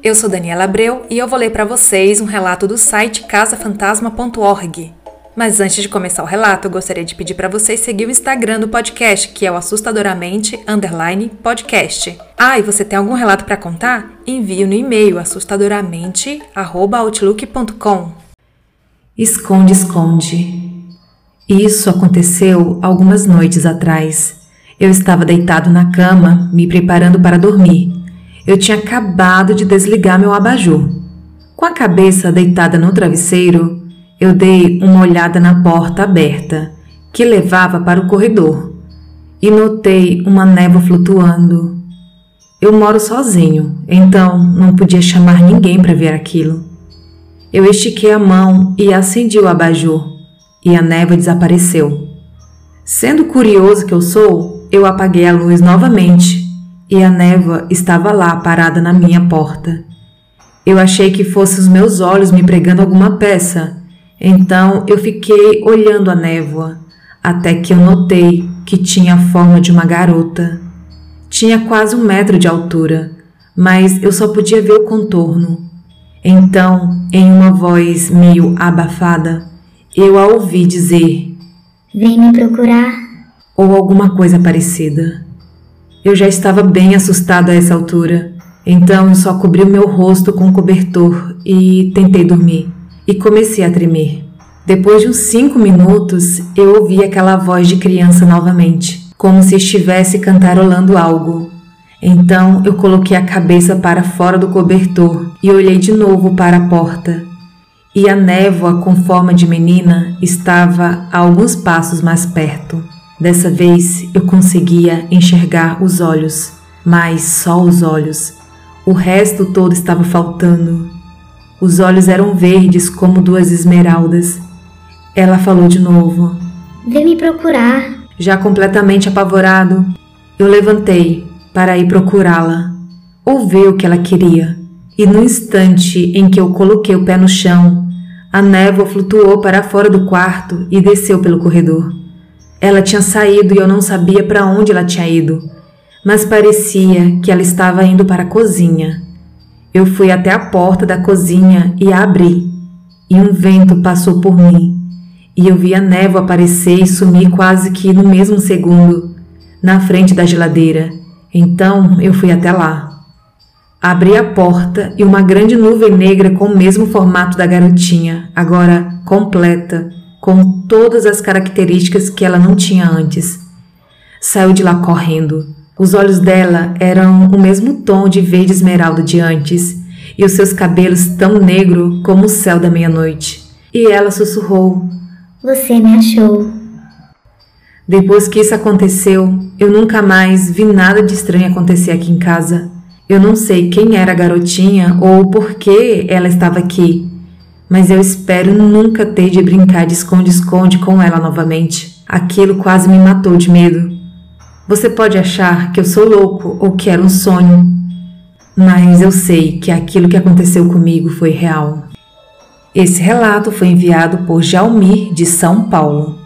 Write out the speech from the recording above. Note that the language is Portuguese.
Eu sou Daniela Abreu e eu vou ler para vocês um relato do site casafantasma.org. Mas antes de começar o relato, eu gostaria de pedir para vocês seguir o Instagram do podcast, que é o assustadoramente underline podcast. Ah, e você tem algum relato para contar? Envie no e-mail assustadoramente@outlook.com. Esconde, esconde. Isso aconteceu algumas noites atrás. Eu estava deitado na cama, me preparando para dormir. Eu tinha acabado de desligar meu abajur. Com a cabeça deitada no travesseiro, eu dei uma olhada na porta aberta que levava para o corredor e notei uma névoa flutuando. Eu moro sozinho, então não podia chamar ninguém para ver aquilo. Eu estiquei a mão e acendi o abajur, e a névoa desapareceu. Sendo curioso que eu sou, eu apaguei a luz novamente e a névoa estava lá parada na minha porta. Eu achei que fossem os meus olhos me pregando alguma peça então eu fiquei olhando a névoa, até que eu notei que tinha a forma de uma garota. Tinha quase um metro de altura, mas eu só podia ver o contorno. Então, em uma voz meio abafada, eu a ouvi dizer: Vem me procurar. Ou alguma coisa parecida. Eu já estava bem assustado a essa altura, então só cobri o meu rosto com o cobertor e tentei dormir e comecei a tremer. Depois de uns cinco minutos, eu ouvi aquela voz de criança novamente, como se estivesse cantarolando algo. Então eu coloquei a cabeça para fora do cobertor e olhei de novo para a porta. E a névoa com forma de menina estava a alguns passos mais perto. Dessa vez eu conseguia enxergar os olhos, mas só os olhos. O resto todo estava faltando. Os olhos eram verdes como duas esmeraldas. Ela falou de novo. Vem me procurar. Já completamente apavorado, eu levantei para ir procurá-la, ou ver o que ela queria. E no instante em que eu coloquei o pé no chão, a névoa flutuou para fora do quarto e desceu pelo corredor. Ela tinha saído e eu não sabia para onde ela tinha ido, mas parecia que ela estava indo para a cozinha. Eu fui até a porta da cozinha e a abri, e um vento passou por mim, e eu vi a névoa aparecer e sumir quase que no mesmo segundo, na frente da geladeira. Então eu fui até lá. Abri a porta e uma grande nuvem negra com o mesmo formato da garotinha, agora completa, com todas as características que ela não tinha antes. Saiu de lá correndo os olhos dela eram o mesmo tom de verde esmeralda de antes, e os seus cabelos tão negro como o céu da meia-noite. E ela sussurrou: Você me achou. Depois que isso aconteceu, eu nunca mais vi nada de estranho acontecer aqui em casa. Eu não sei quem era a garotinha ou por que ela estava aqui, mas eu espero nunca ter de brincar de esconde-esconde com ela novamente. Aquilo quase me matou de medo. Você pode achar que eu sou louco ou que era um sonho, mas eu sei que aquilo que aconteceu comigo foi real. Esse relato foi enviado por Jalmir de São Paulo.